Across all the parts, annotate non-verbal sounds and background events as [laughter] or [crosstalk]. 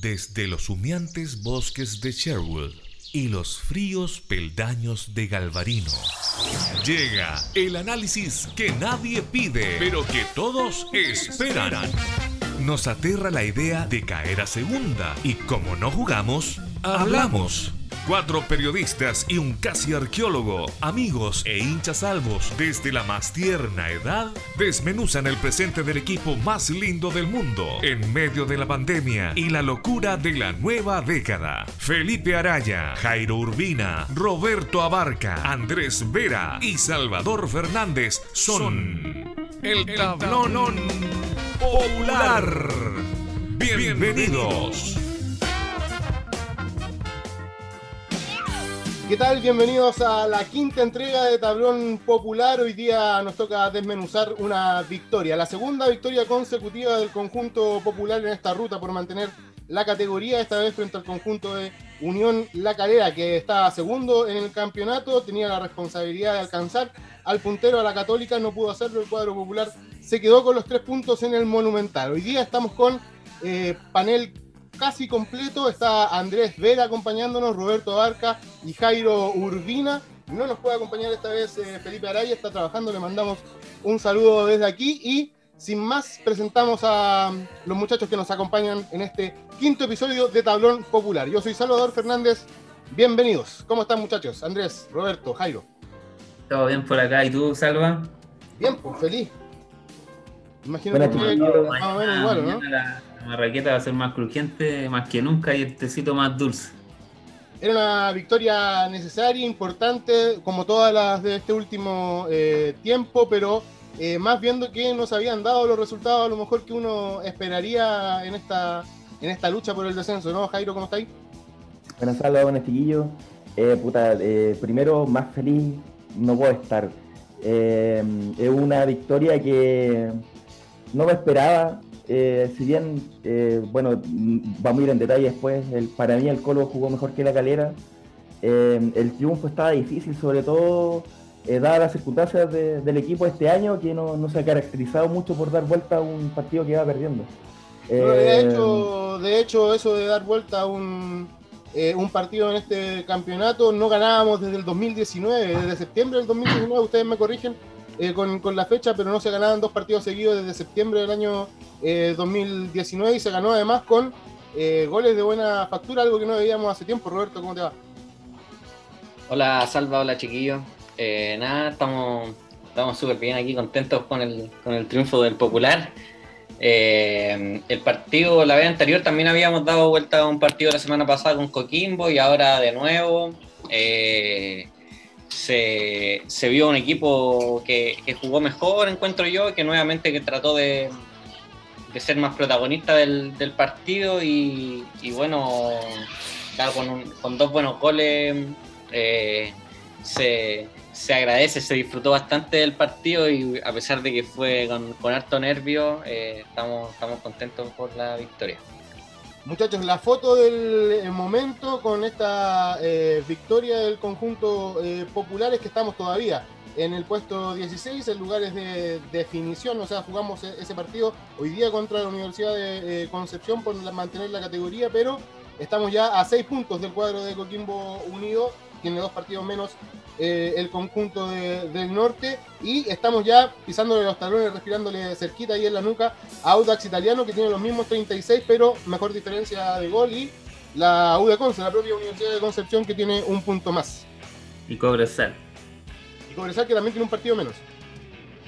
desde los humeantes bosques de Sherwood y los fríos peldaños de Galvarino. Llega el análisis que nadie pide, pero que todos esperan. Nos aterra la idea de caer a segunda y como no jugamos, hablamos. Cuatro periodistas y un casi arqueólogo, amigos e hinchas salvos desde la más tierna edad, desmenuzan el presente del equipo más lindo del mundo en medio de la pandemia y la locura de la nueva década. Felipe Araya, Jairo Urbina, Roberto Abarca, Andrés Vera y Salvador Fernández son el tablón popular. Bienvenidos. ¿Qué tal? Bienvenidos a la quinta entrega de Tablón Popular. Hoy día nos toca desmenuzar una victoria, la segunda victoria consecutiva del conjunto popular en esta ruta por mantener la categoría, esta vez frente al conjunto de Unión La Calera, que estaba segundo en el campeonato, tenía la responsabilidad de alcanzar al puntero a la Católica, no pudo hacerlo, el cuadro popular se quedó con los tres puntos en el Monumental. Hoy día estamos con eh, panel casi completo. Está Andrés Vera acompañándonos, Roberto Barca y Jairo Urbina. No nos puede acompañar esta vez eh, Felipe Araya, está trabajando, le mandamos un saludo desde aquí y sin más presentamos a los muchachos que nos acompañan en este quinto episodio de Tablón Popular. Yo soy Salvador Fernández, bienvenidos. ¿Cómo están muchachos? Andrés, Roberto, Jairo. Todo bien por acá, ¿y tú, Salva? Bien, pues feliz. Imagino que más o menos igual, ¿no? La raqueta va a ser más crujiente, más que nunca, y el tecito más dulce. Era una victoria necesaria, importante, como todas las de este último eh, tiempo, pero eh, más viendo que nos habían dado los resultados a lo mejor que uno esperaría en esta, en esta lucha por el descenso, ¿no? Jairo, ¿cómo estáis? Buenas tardes, buenos chiquillos. Eh, puta, primero, más feliz no puedo estar. es una victoria que no me esperaba, eh, si bien, eh, bueno, vamos a ir en detalle después, el, para mí el Colo jugó mejor que la Calera. Eh, el triunfo estaba difícil, sobre todo dadas las circunstancias del equipo este año, que no, se ha caracterizado mucho por dar vuelta a un partido que iba perdiendo. de, hecho, de hecho, eso de dar vuelta a un, un partido en este campeonato, no ganábamos desde el 2019, desde septiembre del 2019, ustedes me corrigen, eh, con, la fecha, pero no se ganaban dos partidos seguidos desde septiembre del año 2019 eh, y se ganó además con eh, goles de buena factura, algo que no veíamos hace tiempo. Roberto, ¿cómo te va? Hola Salva, hola chiquillos. nada, estamos estamos súper bien aquí, contentos con el, con el triunfo del Popular. el partido, la vez anterior también habíamos dado vuelta a un partido la semana pasada con Coquimbo y ahora de nuevo se, vio un equipo que, jugó mejor, encuentro yo, que nuevamente que trató de, ser más protagonista del, partido y, bueno, con, dos buenos goles eh, se, agradece, se disfrutó bastante del partido y a pesar de que fue con, harto nervio, eh, estamos contentos por la victoria. Muchachos, la foto del momento con esta eh, victoria del conjunto eh, popular es que estamos todavía en el puesto 16, en lugares de definición, o sea, jugamos e-, ese partido hoy día contra la Universidad de eh, Concepción por mantener la categoría, pero estamos ya a seis puntos del cuadro de Coquimbo Unido, tiene dos partidos menos eh, el conjunto del norte y estamos ya pisándole los talones, respirándole cerquita ahí en la nuca a Audax Italiano que tiene los mismos 36 pero mejor diferencia de gol y la UD Conce, la propia Universidad de Concepción que tiene un punto más. Y Cobresal. Y Cobresal que también tiene un partido menos.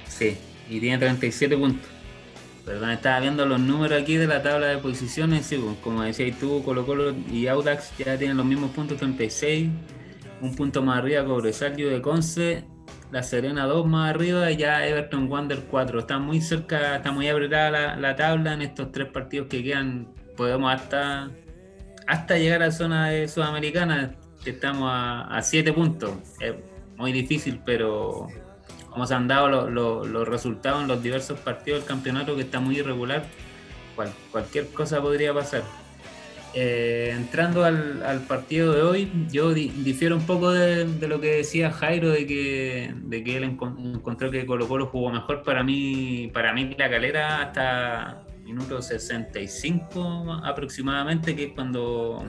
Sí, y tiene 37 puntos. Perdón, estaba viendo los números aquí de la tabla de posiciones. Sí, pues, como decías tú, Colo Colo y Audax ya tienen los mismos puntos, 36 un punto más arriba Cobresal de Conce, La Serena 2 más arriba y ya Everton Wander 4. Está muy cerca, está muy apretada la, tabla en estos tres partidos que quedan. Podemos hasta, hasta llegar a la zona de Sudamericana, que estamos a 7 puntos. Es muy difícil, pero como se han dado los resultados en los diversos partidos del campeonato, que está muy irregular, cualquier cosa podría pasar. Eh, entrando al, partido de hoy, yo difiero un poco de, lo que decía Jairo, de que, de que él encontró que Colo Colo jugó mejor. Para mí, para mí la calera hasta, minuto 65 aproximadamente, que es cuando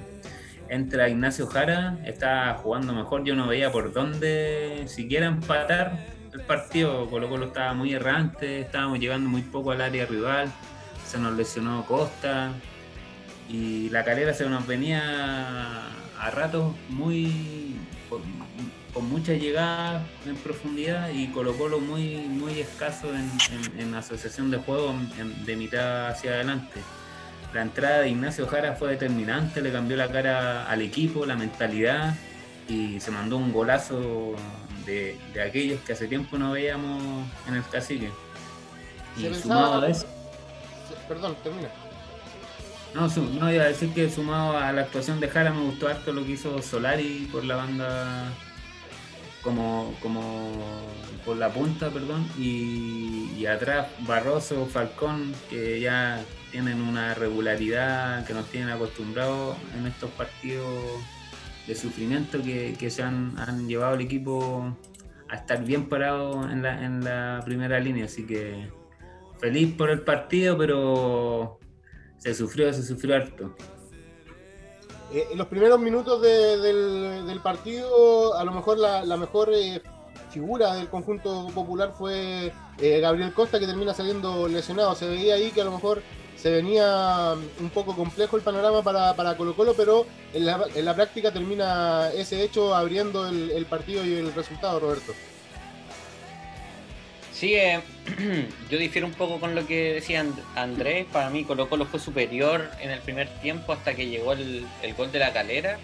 entra Ignacio Jara, está jugando mejor, yo no veía por dónde siquiera empatar el partido, Colo Colo estaba muy errante, estábamos llegando muy poco al área rival, se nos lesionó Costa y la calera se nos venía a ratos muy con, mucha llegada en profundidad y Colo Colo muy, muy escaso en, asociación de juego de mitad hacia adelante. La entrada de Ignacio Jara fue determinante, le cambió la cara al equipo, la mentalidad y se mandó un golazo de, aquellos que hace tiempo no veíamos en el cacique. Y sumado a eso. Perdón, termina. No, no, iba a decir que sumado a la actuación de Jara me gustó harto lo que hizo Solari por la banda como, como por la punta, perdón, y, atrás Barroso, Falcón, que ya tienen una regularidad que nos tienen acostumbrados en estos partidos de sufrimiento que, se han, llevado al equipo a estar bien parado en la, en la primera línea. Así que feliz por el partido, pero se sufrió, se sufrió harto. Eh, en los primeros minutos del, partido, a lo mejor la, mejor eh, figura del conjunto popular fue eh, Gabriel Costa, que termina saliendo lesionado. Se veía ahí que a lo mejor se venía un poco complejo el panorama para, para Colo Colo, pero en la, en la, práctica termina ese hecho abriendo el, partido y el resultado, Roberto. Sí, eh, [clears throat] yo difiero un poco con lo que decía Andrés. Para mí Colo Colo fue superior en el primer tiempo hasta que llegó el, gol de la calera.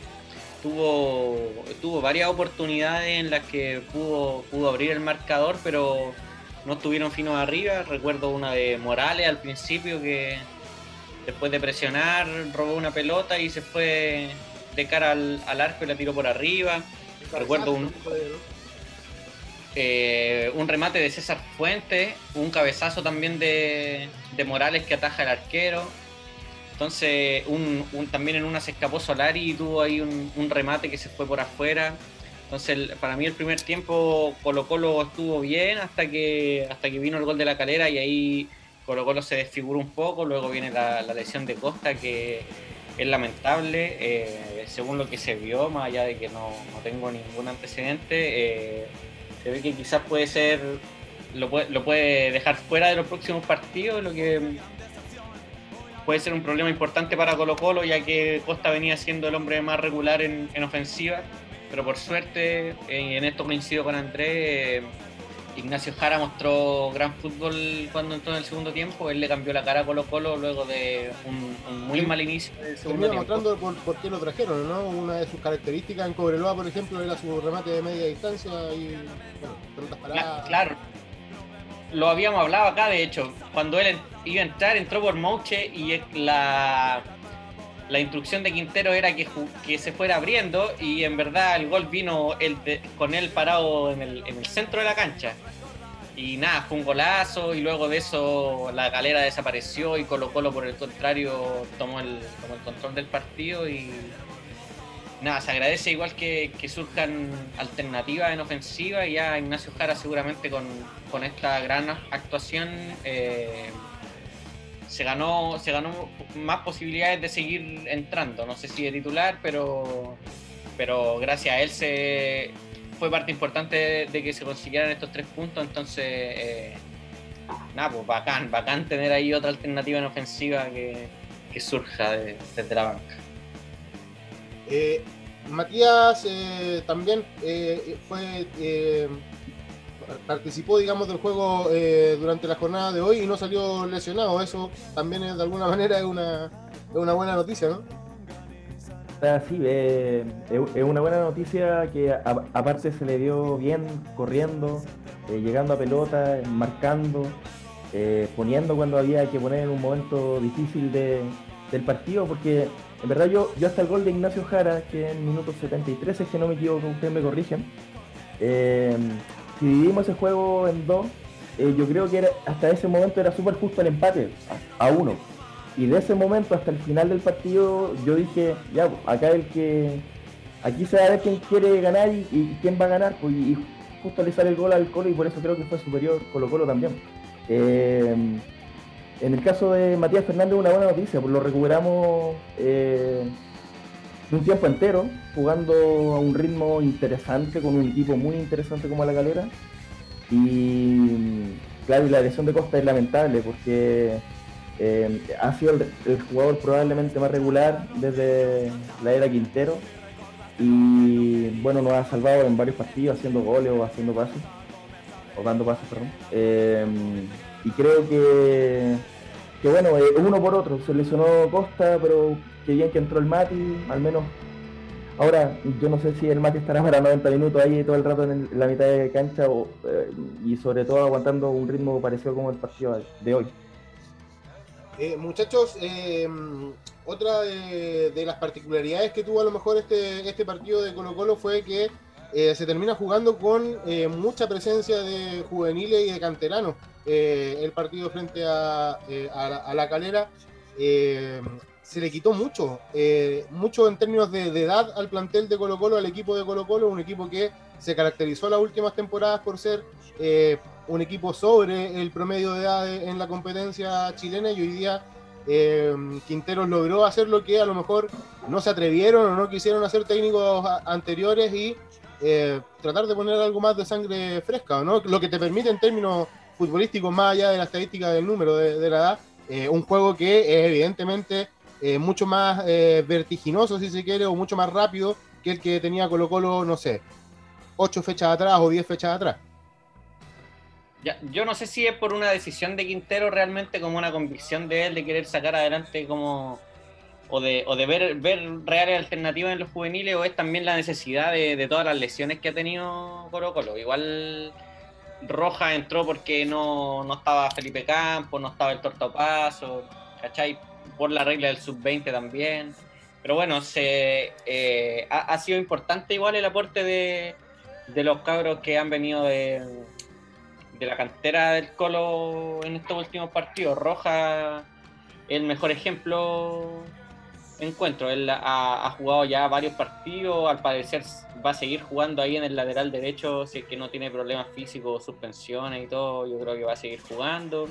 Tuvo, tuvo varias oportunidades en las que pudo, pudo abrir el marcador, pero no estuvieron finos arriba. Recuerdo una de Morales al principio que después de presionar robó una pelota y se fue de cara al, arco y la tiró por arriba. Recuerdo un, eh, un remate de César Fuente, un cabezazo también de, Morales que ataja al arquero. Entonces, un, también en una se escapó Solari y tuvo ahí un, remate que se fue por afuera. Entonces, para mí el primer tiempo Colo Colo estuvo bien hasta que, hasta que vino el gol de la calera y ahí Colo Colo se desfiguró un poco. Luego viene la, lesión de Costa que es lamentable. Eh, según lo que se vio, más allá de que no, tengo ningún antecedente, eh, se ve que quizás puede ser, lo puede, dejar fuera de los próximos partidos, lo que puede ser un problema importante para Colo Colo, ya que Costa venía siendo el hombre más regular en ofensiva. Pero por suerte, en esto coincido con Andrés, Ignacio Jara mostró gran fútbol cuando entró en el segundo tiempo. Él le cambió la cara a Colo Colo luego de un, muy mal inicio del segundo tiempo. mostrando por, qué lo trajeron, ¿no? Una de sus características en Cobreloa, por ejemplo, era su remate de media distancia y, bueno, pelotas paradas. Claro. Lo habíamos hablado acá, de hecho. Cuando él iba a entrar, entró por Mouche y la la instrucción de Quintero era que, que se fuera abriendo y en verdad el gol vino con él parado en el, en el, centro de la cancha. Y nada, fue un golazo y luego de eso la galera desapareció y Colo Colo por el contrario tomó el, tomó el control del partido y nada, se agradece igual que, que surjan alternativas en ofensiva y ya Ignacio Jara seguramente con, con esta gran actuación eh, se ganó, se ganó más posibilidades de seguir entrando. No sé si de titular, pero, pero gracias a él se fue parte importante de, que se consiguieran estos tres puntos. Entonces, eh, nada, pues bacán, bacán tener ahí otra alternativa en ofensiva que, surja desde la banca. Eh, Matías eh, también fue participó, digamos, del juego eh, durante la jornada de hoy y no salió lesionado. Eso también de alguna [laughs] manera es una, una buena noticia, ¿no? Sí, eh, es una buena noticia que aparte se le dio bien corriendo, eh, llegando a pelota, marcando, poniendo cuando había que poner en un momento difícil del partido, porque en verdad yo, yo hasta el gol de Ignacio Jara, que en minuto 73, es que no me equivoco, ustedes me corrigen, dividimos ese juego en dos, eh, yo creo que hasta ese momento era súper justo el empate, a, uno. Y de ese momento hasta el final del partido, yo dije, ya, acá el que. Aquí se va a ver quién quiere ganar y, quién va a ganar, pues, y, justo le sale el gol al Colo y por eso creo que fue superior Colo Colo también. Eh, en el caso de Matías Fernández, una buena noticia, pues lo recuperamos eh, un tiempo entero, jugando a un ritmo interesante, con un equipo muy interesante como la Calera. Y claro, la lesión de Costa es lamentable porque eh, ha sido el, jugador probablemente más regular desde la era Quintero. Y bueno, nos ha salvado en varios partidos haciendo goles o haciendo pases, o dando pases, perdón. Eh, y creo que, que bueno, eh, uno por otro, se lesionó Costa, pero que bien que entró el Mati, al menos Ahora, yo no sé si el Mati estará para 90 minutos ahí todo el rato en, la mitad de cancha eh, y sobre todo aguantando un ritmo parecido como el partido de hoy. Eh, muchachos, em, otra de, las particularidades que tuvo a lo mejor este, este partido de Colo Colo fue que eh, se termina jugando con mucha presencia de juveniles y de canteranos. el partido frente a, a la calera se le quitó mucho, eh, mucho en términos de, edad al plantel de Colo Colo, al equipo de Colo Colo, un equipo que se caracterizó las últimas temporadas por ser eh, un equipo sobre el promedio de edad en la competencia chilena y hoy día eh, Quinteros logró hacer lo que a lo mejor no se atrevieron o no quisieron hacer técnicos anteriores y tratar de poner algo más de sangre fresca, ¿no? lo que te permite en términos futbolísticos, más allá de la estadística del número de, de la edad, un juego que evidentemente eh, mucho más eh, vertiginoso, si se quiere, o mucho más rápido que el que tenía Colo Colo, no sé, ocho fechas atrás o diez fechas atrás. Ya, yo no sé si es por una decisión de Quintero realmente como una convicción de él de querer sacar adelante como o de, o de ver, ver reales alternativas en los juveniles o es también la necesidad de, todas las lesiones que ha tenido Colo Colo. Igual Roja entró porque no, no estaba Felipe Campos, no estaba el Tortopaso, ¿cachai? Por la regla del sub-20 también. Pero bueno, se, eh, ha, sido importante igual el aporte de, los cabros que han venido de, de, la cantera del Colo en estos últimos partidos. Roja, el mejor ejemplo encuentro. Él ha, jugado ya varios partidos, al parecer va a seguir jugando ahí en el lateral derecho, si es que no tiene problemas físicos, suspensiones y todo, yo creo que va a seguir jugando.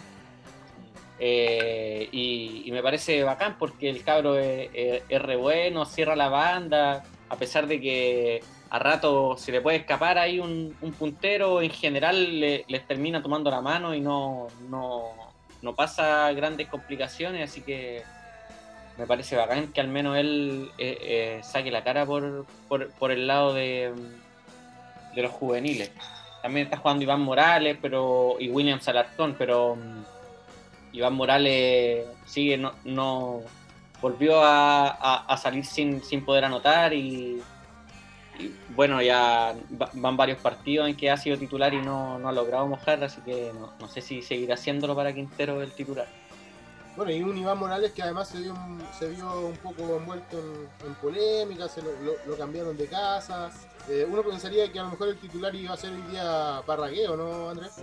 Eh, y, me parece bacán porque el cabro es, re bueno, cierra la banda, a pesar de que a rato se le puede escapar ahí un, puntero, en general les termina tomando la mano y no, no, pasa grandes complicaciones, así que me parece bacán que al menos él eh, eh, saque la cara por, por, el lado de, de los juveniles. También está jugando Iván Morales pero y William Salartón, pero Iván Morales sigue, no, no volvió a, salir sin, sin, poder anotar y, bueno, ya van varios partidos en que ha sido titular y no, ha logrado mojar, así que no, sé si seguirá haciéndolo para Quintero el titular. Bueno, y un Iván Morales que además se vio, se vio un poco envuelto en, polémicas, se lo, cambiaron de casa. Eh, uno pensaría que a lo mejor el titular iba a ser hoy día Parragueo, ¿no, Andrés?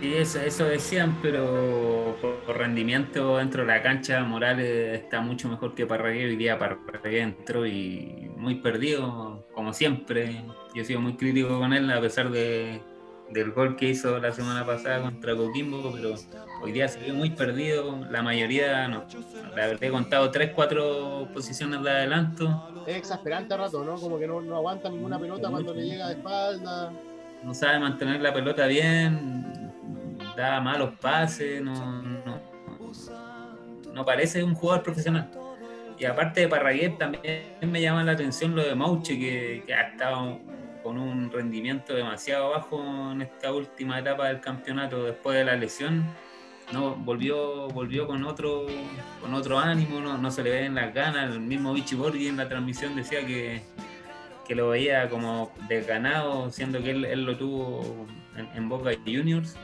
Sí, eso, eso decían, pero por, rendimiento dentro de la cancha, Morales está mucho mejor que Parragué. Hoy día Parragué entró y muy perdido, como siempre. Yo he sido muy crítico con él, a pesar de, del gol que hizo la semana pasada contra Coquimbo, pero hoy día se vio muy perdido. La mayoría, no. La verdad, he contado 3, 4 posiciones de adelanto. Es exasperante rato, ¿no? Como que no, no aguanta ninguna pelota cuando le llega de espalda. No sabe mantener la pelota bien da malos pases, no, no, parece un jugador profesional. Y aparte de Parraguet, también me llama la atención lo de Mauche, que, ha estado con un rendimiento demasiado bajo en esta última etapa del campeonato después de la lesión. No, volvió, volvió con otro, con otro ánimo, no, se le ven las ganas. El mismo Vichy Borghi en la transmisión decía que, lo veía como desganado, siendo que él, lo tuvo en, en Boca Juniors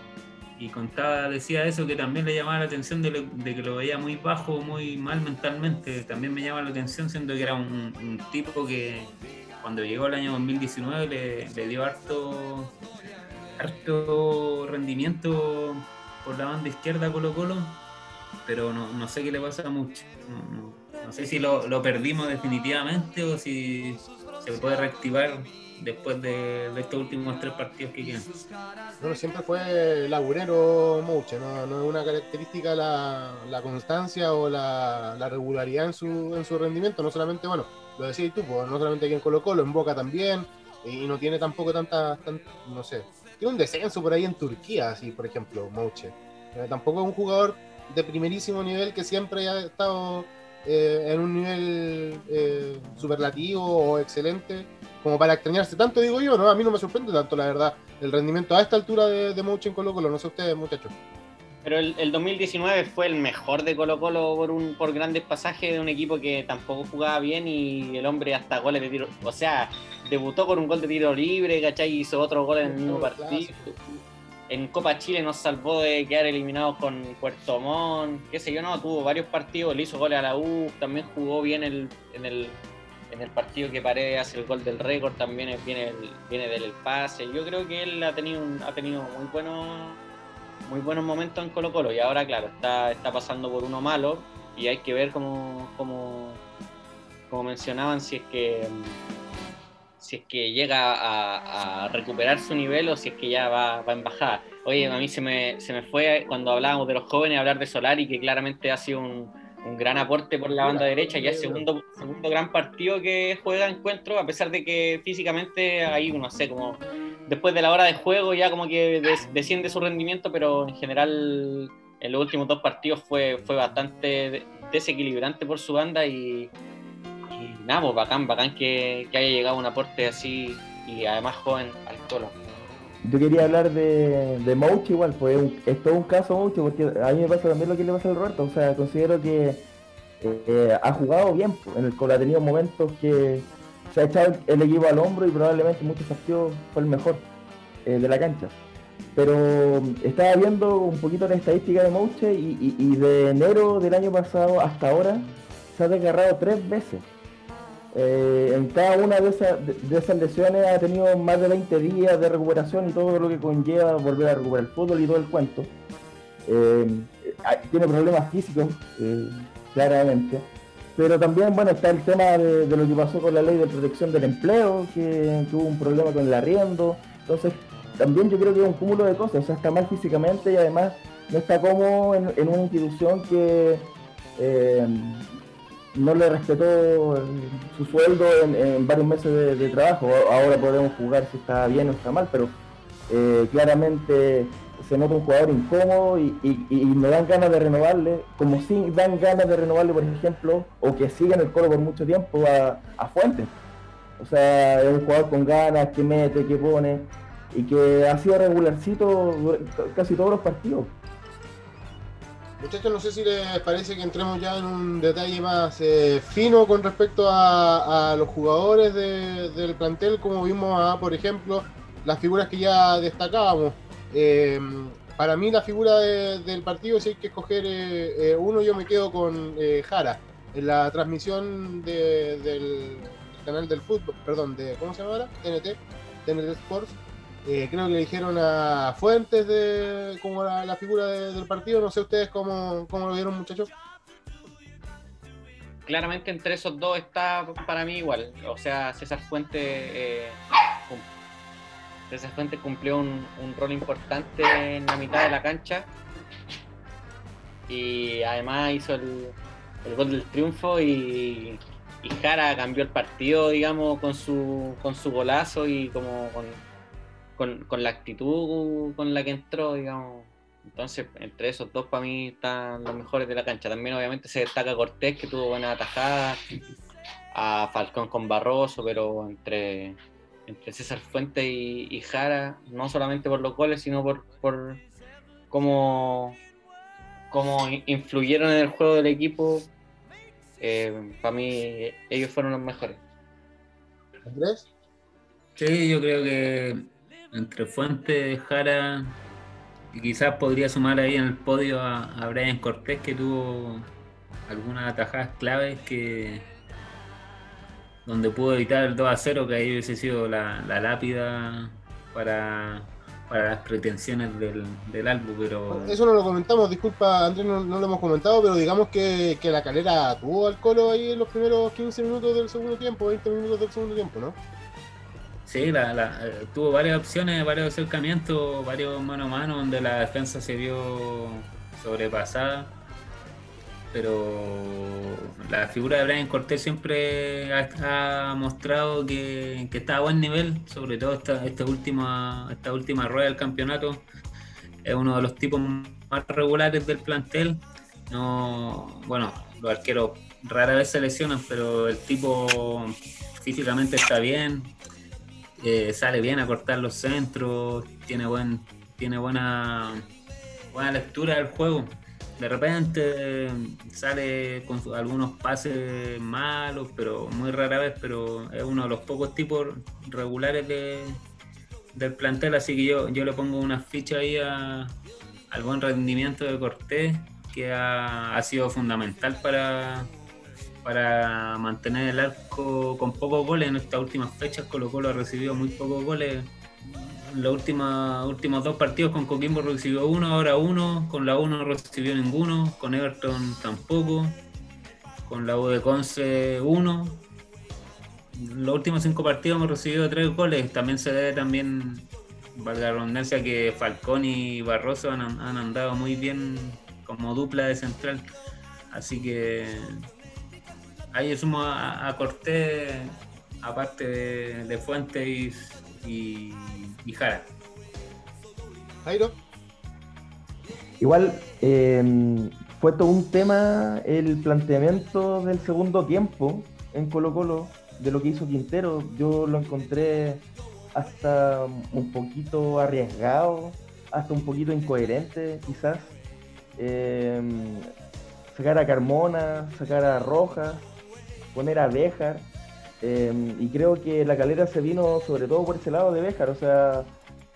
y contaba, decía eso, que también le llamaba la atención de, que lo veía muy bajo, muy mal mentalmente. También me llama la atención, siendo que era un, tipo que cuando llegó el año 2019 le, dio harto, harto rendimiento por la banda izquierda Colo Colo, pero no, sé qué le pasa mucho. No, sé si lo, perdimos definitivamente o si, se puede reactivar después de, estos últimos tres partidos que quedan. Bueno, siempre fue laburero Mouche, no, no es una característica la, la constancia o la, la, regularidad en su, en su rendimiento, no solamente, bueno, lo decías tú, pues, no solamente aquí en Colo Colo, en Boca también, y no tiene tampoco tanta, no sé, tiene un descenso por ahí en Turquía, así por ejemplo, Mouche. Eh, tampoco es un jugador de primerísimo nivel que siempre haya estado eh, en un nivel eh, superlativo o excelente como para extrañarse tanto, digo yo, ¿no? A mí no me sorprende tanto, la verdad, el rendimiento a esta altura de, de en Colo Colo, no sé ustedes, muchachos. Pero el, 2019 fue el mejor de Colo Colo por, un, por grandes pasajes de un equipo que tampoco jugaba bien y el hombre hasta goles de tiro, o sea, debutó con un gol de tiro libre, ¿cachai? Hizo otro gol en el mismo partido en Copa Chile nos salvó de quedar eliminados con Puerto Montt, qué sé yo, no, tuvo varios partidos, le hizo goles a la U, también jugó bien el, en, el, en el partido que Paredes hace el gol del récord, también viene, viene del pase. Yo creo que él ha tenido, ha tenido muy buenos muy buenos momentos en Colo Colo y ahora claro, está, está pasando por uno malo y hay que ver cómo, cómo, como mencionaban, si es que si es que llega a, recuperar su nivel o si es que ya va, en bajada. Oye, a mí se me, se me fue cuando hablábamos de los jóvenes hablar de Solari, que claramente ha sido un, gran aporte por la banda derecha, ya es segundo, segundo gran partido que juega encuentro, a pesar de que físicamente ahí, no sé, como después de la hora de juego ya como que desciende su rendimiento, pero en general en los últimos dos partidos fue, fue bastante desequilibrante por su banda y, nada, pues bacán, bacán que, haya llegado un aporte así y además joven al Colo. Yo quería hablar de, de Mouch igual, pues es todo un caso Mouch, porque a mí me pasa también lo que le pasa al Roberto, o sea, considero que eh, ha jugado bien, pues, en el Colo ha tenido momentos que se ha echado el equipo al hombro y probablemente muchos partidos fue el mejor eh, de la cancha. Pero estaba viendo un poquito la estadística de Mouche y, y, de enero del año pasado hasta ahora se ha desgarrado tres veces. Eh, en cada una de esas, lesiones ha tenido más de 20 días de recuperación y todo lo que conlleva volver a recuperar el fútbol y todo el cuento. Eh, tiene problemas físicos, eh, claramente. Pero también, bueno, está el tema de, lo que pasó con la ley de protección del empleo, que, tuvo un problema con el arriendo. Entonces, también yo creo que es un cúmulo de cosas. O sea, está mal físicamente y además no está como en, en una institución que no le respetó su sueldo en, varios meses de, trabajo. Ahora podemos jugar si está bien o está mal, pero eh, claramente se nota un jugador incómodo y, me dan ganas de renovarle, como si dan ganas de renovarle, por ejemplo, o que siga en el coro por mucho tiempo a, a Fuentes. O sea, es un jugador con ganas, que mete, que pone, y que ha sido regularcito casi todos los partidos. Muchachos, no sé si les parece que entremos ya en un detalle más eh, fino con respecto a, los jugadores del plantel, como vimos a, por ejemplo, las figuras que ya destacábamos. Eh, para mí la figura del partido, si hay que escoger eh, uno, yo me quedo con Jara. En la transmisión del canal del fútbol, perdón, de ¿cómo se llama ahora? TNT, TNT Sports eh, creo que le dijeron a Fuentes de como la, figura del partido. No sé ustedes cómo, lo vieron, muchachos. Claramente entre esos dos está para mí igual. O sea, César Fuentes, eh, César Fuentes cumplió un, rol importante en la mitad de la cancha. Y además hizo el, gol del triunfo y, y Jara cambió el partido, digamos, con su, con su golazo y como con, con, la actitud con la que entró, digamos. Entonces, entre esos dos, para mí están los mejores de la cancha. También, obviamente, se destaca Cortés, que tuvo buena atajada, a Falcón con Barroso, pero entre, entre César Fuente y, Jara, no solamente por los goles, sino por, por cómo, cómo influyeron en el juego del equipo, eh, para mí ellos fueron los mejores. ¿Andrés? Sí, yo creo que entre Fuentes, Jara, y quizás podría sumar ahí en el podio a, Brian Cortés, que tuvo algunas atajadas claves que donde pudo evitar el 2 a 0, que ahí hubiese sido la, lápida para, para las pretensiones del, del álbum, pero... Eso no lo comentamos, disculpa Andrés, no, lo hemos comentado, pero digamos que, que, la calera tuvo al colo ahí en los primeros 15 minutos del segundo tiempo, 20 minutos del segundo tiempo, ¿no? Sí, la, eh, tuvo varias opciones, varios acercamientos, varios mano a mano donde la defensa se vio sobrepasada pero la figura de Brian Cortés siempre ha, mostrado que, está a buen nivel, sobre todo esta, última, esta última rueda del campeonato. Es uno de los tipos más regulares del plantel. No, bueno, los arqueros rara vez se lesionan, pero el tipo físicamente está bien, eh, sale bien a cortar los centros, tiene buen, tiene buena, buena lectura del juego. De repente sale con algunos pases malos, pero muy rara vez, pero es uno de los pocos tipos regulares de, del plantel, así que yo, yo le pongo una ficha ahí a, al buen rendimiento de Cortés, que ha sido fundamental para, para mantener el arco con pocos goles en estas últimas fechas. Colo Colo ha recibido muy pocos goles los últimos, últimos dos partidos con Coquimbo recibió uno, ahora uno, con la uno no recibió ninguno, con Everton tampoco, con la U de Conce uno. Los últimos cinco partidos hemos recibido tres goles, también se debe también, valga la redundancia, que Falcón y Barroso han, andado muy bien como dupla de central. Así que ahí sumo a, a Cortés, aparte de, de Fuentes y y Jara. Jairo. Igual em, fue todo un tema el planteamiento del segundo tiempo en Colo Colo de lo que hizo Quintero. Yo lo encontré hasta un poquito arriesgado, hasta un poquito incoherente quizás. Em, sacar a Carmona, sacar a Rojas, poner a Béjar Em, y creo que la calera se vino sobre todo por ese lado de Béjar, o sea,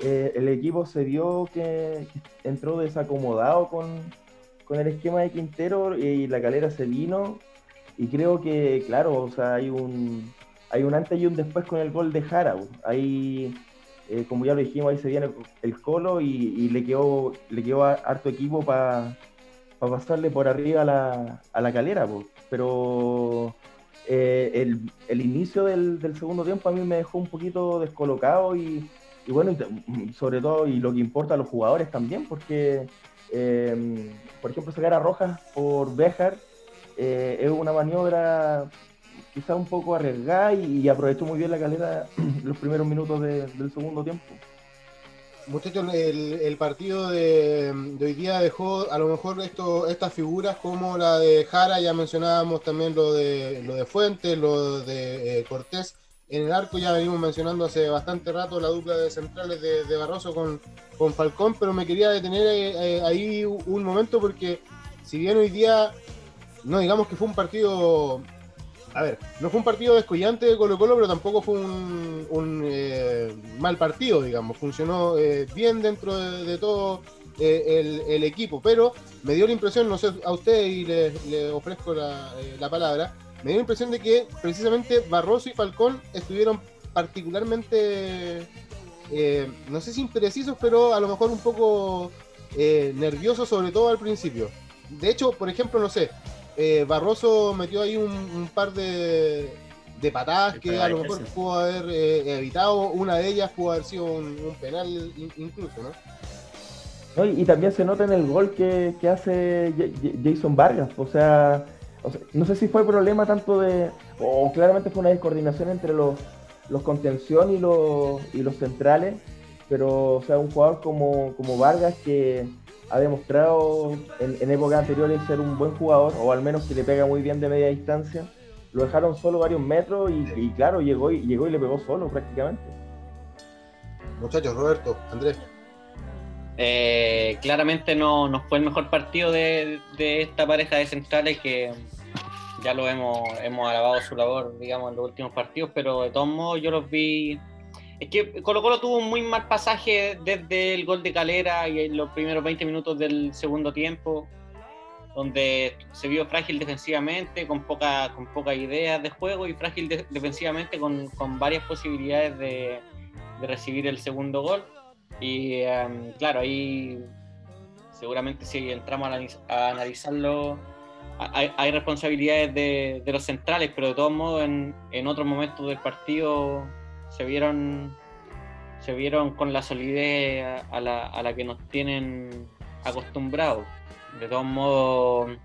eh, el equipo se vio que, entró desacomodado con, el esquema de Quintero y la calera se vino y creo que, claro, o sea, hay un, hay un antes y un después con el gol de Jara. Ahí, eh, como ya lo dijimos, ahí se viene el colo y, le quedó le quedó harto equipo para pasarle por arriba a la, a la calera. Pero eh, el, inicio del, segundo tiempo a mí me dejó un poquito descolocado y, bueno, sobre todo, y lo que importa a los jugadores también, porque, em, por ejemplo, sacar a Rojas por Béjar eh, es una maniobra quizá un poco arriesgada y, aprovechó muy bien la calera [clears throat] los primeros minutos del segundo tiempo. Muchachos, el, partido de, hoy día dejó a lo mejor esto, estas figuras como la de Jara, ya mencionábamos también lo de, lo de Fuentes, lo de eh, Cortés. En el arco ya venimos mencionando hace bastante rato la dupla de centrales de, Barroso con, con, Falcón, pero me quería detener eh, eh, ahí un momento porque si bien hoy día, no digamos que fue un partido a ver, no fue un partido descollante de Colo Colo, pero tampoco fue un, eh, mal partido, digamos. Funcionó eh, bien dentro de, todo eh, el, equipo, pero me dio la impresión, no sé a usted y le, ofrezco la, palabra, me dio la impresión de que precisamente Barroso y Falcón estuvieron particularmente, no sé si imprecisos, pero a lo mejor un poco nerviosos, sobre todo al principio. De hecho, por ejemplo, no sé, eh, Barroso metió ahí un, par de, de patadas que a lo mejor pudo haber eh, evitado. Una de ellas pudo haber sido un, penal incluso, ¿no? y, también se nota en el gol que, hace Jason Vargas. O sea, no sé si fue problema tanto de. O claramente fue una descoordinación entre los, los contención y los, y los centrales. Pero, o sea, un jugador como, como Vargas que ha demostrado en, en épocas anteriores ser un buen jugador, o al menos que le pega muy bien de media distancia. Lo dejaron solo varios metros y, claro, llegó y, llegó y le pegó solo prácticamente. Muchachos, Roberto, Andrés. Eh, claramente no, no, fue el mejor partido de, de, esta pareja de centrales que ya lo hemos, hemos alabado su labor, digamos, en los últimos partidos, pero de todos modos yo los vi es que Colo Colo tuvo un muy mal pasaje desde el gol de Calera y en los primeros 20 minutos del segundo tiempo, donde se vio frágil defensivamente, con poca, con pocas ideas de juego y frágil defensivamente con, varias posibilidades de, recibir el segundo gol. Y em, claro, ahí seguramente si entramos a, analizarlo, hay, responsabilidades de, los centrales, pero de todos modos en, en otros momentos del partido se vieron se vieron con la solidez a la, a la que nos tienen acostumbrados. De todos modos,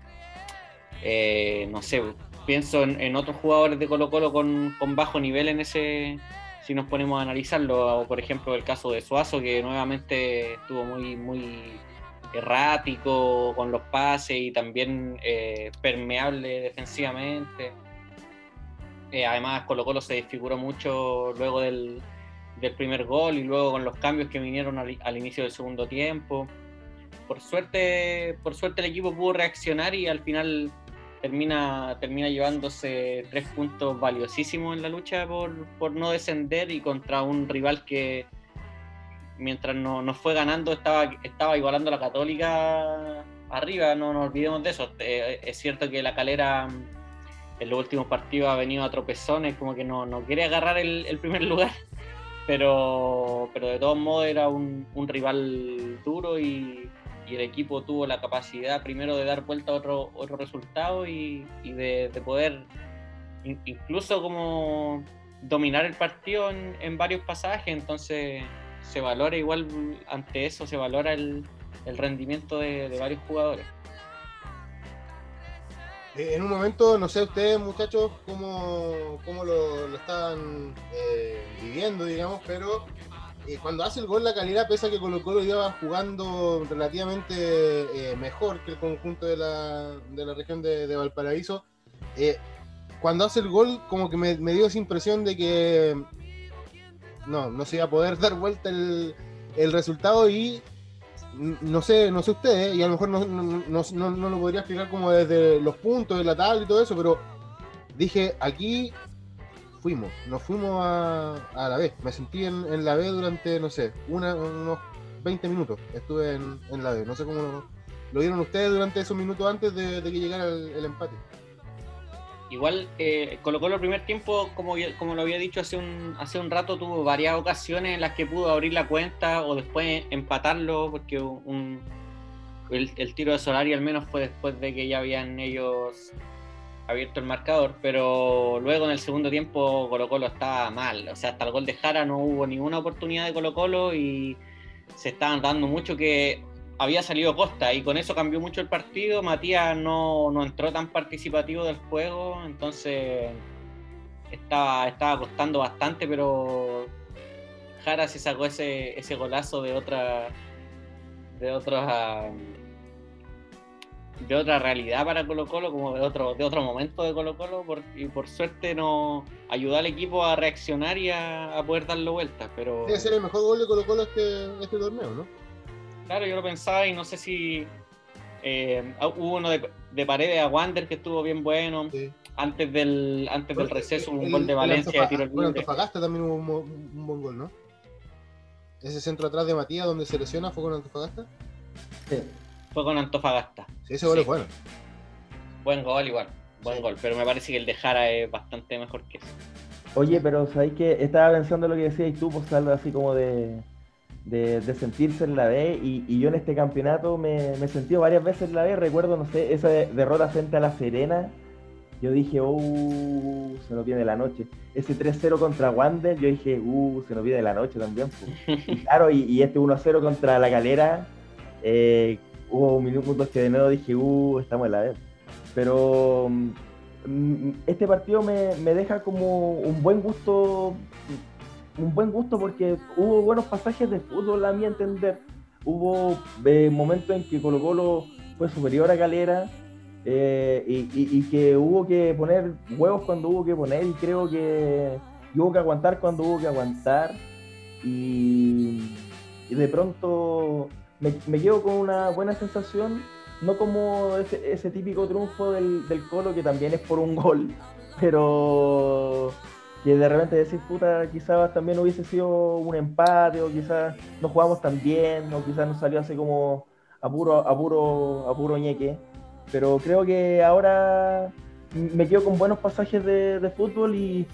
eh, no sé, pienso en, otros jugadores de Colo Colo con, con, bajo nivel en ese, si nos ponemos a analizarlo, o por ejemplo el caso de Suazo, que nuevamente estuvo muy, muy errático con los pases y también eh, permeable defensivamente. Eh, además Colo Colo se desfiguró mucho luego del, primer gol y luego con los cambios que vinieron al, inicio del segundo tiempo. Por suerte, por suerte el equipo pudo reaccionar y al final termina, termina llevándose tres puntos valiosísimos en la lucha por, no descender y contra un rival que mientras nos no fue ganando estaba, estaba igualando a la católica arriba, no nos olvidemos de eso. Eh, es cierto que la calera en los últimos partidos ha venido a tropezones, como que no, no quiere agarrar el, primer lugar, [laughs] pero, pero de todos modos era un, rival duro y, y el equipo tuvo la capacidad primero de dar vuelta a otro, otro resultado y, de, poder incluso como dominar el partido en, varios pasajes, entonces se valora igual ante eso, se valora el, rendimiento de, varios jugadores. Eh, en un momento, no sé ustedes muchachos cómo, cómo lo, lo estaban eh, viviendo, digamos, pero eh, cuando hace el gol la calidad, pese a que Colo Colo iba jugando relativamente mejor que el conjunto de la, de la región de, Valparaíso, cuando hace el gol como que me, dio esa impresión de que no, no se iba a poder [laughs] dar vuelta el, el resultado y no sé, no sé ustedes, y a lo mejor no, no, no, lo podría explicar como desde los puntos de la tabla y todo eso, pero dije, aquí fuimos, nos fuimos a, a la B. Me sentí en, la B durante, no sé, una, unos 20 minutos. Estuve en, en la B. No sé cómo lo, vieron ustedes durante esos minutos antes de, que llegara el, empate. Igual eh, colocó el primer tiempo, como, lo había dicho hace un, rato, tuvo varias ocasiones en las que pudo abrir la cuenta o después empatarlo, porque el, el, tiro de Solari al menos fue después de que ya habían ellos abierto el marcador, pero luego en el segundo tiempo Colo Colo estaba mal, o sea, hasta el gol de Jara no hubo ninguna oportunidad de Colo Colo y se estaban dando mucho que había salido Costa y con eso cambió mucho el partido, Matías no, no entró tan participativo del juego, entonces estaba, estaba costando bastante, pero Jara se sacó ese, ese golazo de otra de otros de otra realidad para Colo Colo, como de otro, de otro momento de Colo Colo, y por suerte nos ayudó al equipo a reaccionar y a, poder darlo vuelta. Pero... Debe ser el mejor gol de Colo Colo este, este torneo, ¿no? Claro, yo lo pensaba y no sé si eh, hubo uno de, de paredes a Wander que estuvo bien bueno. Antes del antes del receso hubo un gol de Valencia de tiro Bueno, Antofagasta también hubo un, buen gol, ¿no? Ese centro atrás de Matías donde se lesiona fue con Antofagasta. Sí fue con Antofagasta. Sí, ese gol es bueno. Buen gol igual, buen gol, pero me parece que el de Jara es bastante mejor que ese. Oye, pero ¿sabéis que estaba pensando lo que decías tú, pues algo así como de, de, sentirse en la B y, yo en este campeonato me, me he sentido varias veces en la B, recuerdo, no sé, esa derrota frente a La Serena, yo dije, uh, se nos viene la noche. Ese 3-0 contra Wander, yo dije, uh, se nos viene la noche también. Pues. [laughs] claro, y, y, este 1-0 contra La Calera, eh, hubo minutos que de nuevo dije, uh, estamos en la vez. Pero mm, este partido me, deja como un buen gusto, un buen gusto porque hubo buenos pasajes de fútbol a mi entender. Hubo eh, momentos en que Colo Colo fue superior a Calera eh, y, que hubo que poner huevos cuando hubo que poner y creo que hubo que aguantar cuando hubo que aguantar. y de pronto me, quedo con una buena sensación, no como ese, típico triunfo del, Colo que también es por un gol, pero que de repente decir, puta, quizás también hubiese sido un empate, o quizás no jugamos tan bien, o quizás nos salió así como a puro, a puro, ñeque. Pero creo que ahora me quedo con buenos pasajes de, fútbol y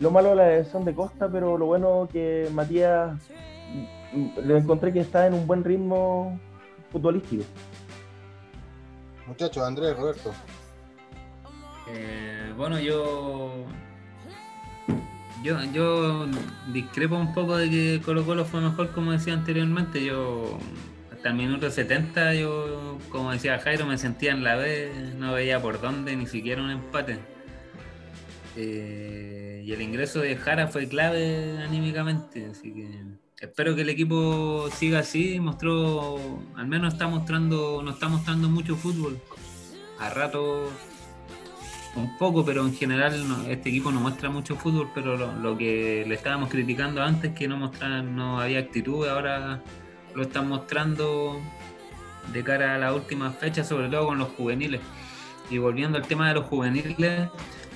lo malo de la elección de Costa, pero lo bueno que Matías le encontré que está en un buen ritmo futbolístico. Muchachos, Andrés, Roberto. Eh, bueno, yo, yo yo discrepo un poco de que Colo Colo fue mejor como decía anteriormente. Yo hasta el minuto 70 yo, como decía Jairo, me sentía en la B, no veía por dónde, ni siquiera un empate. Eh, y el ingreso de Jara fue clave anímicamente, así que espero que el equipo siga así, mostró, al menos está mostrando, no está mostrando mucho fútbol. A rato un poco, pero en general este equipo no muestra mucho fútbol, pero lo, que le estábamos criticando antes, que no mostraba, no había actitud, ahora lo están mostrando de cara a la última fecha, sobre todo con los juveniles. Y volviendo al tema de los juveniles,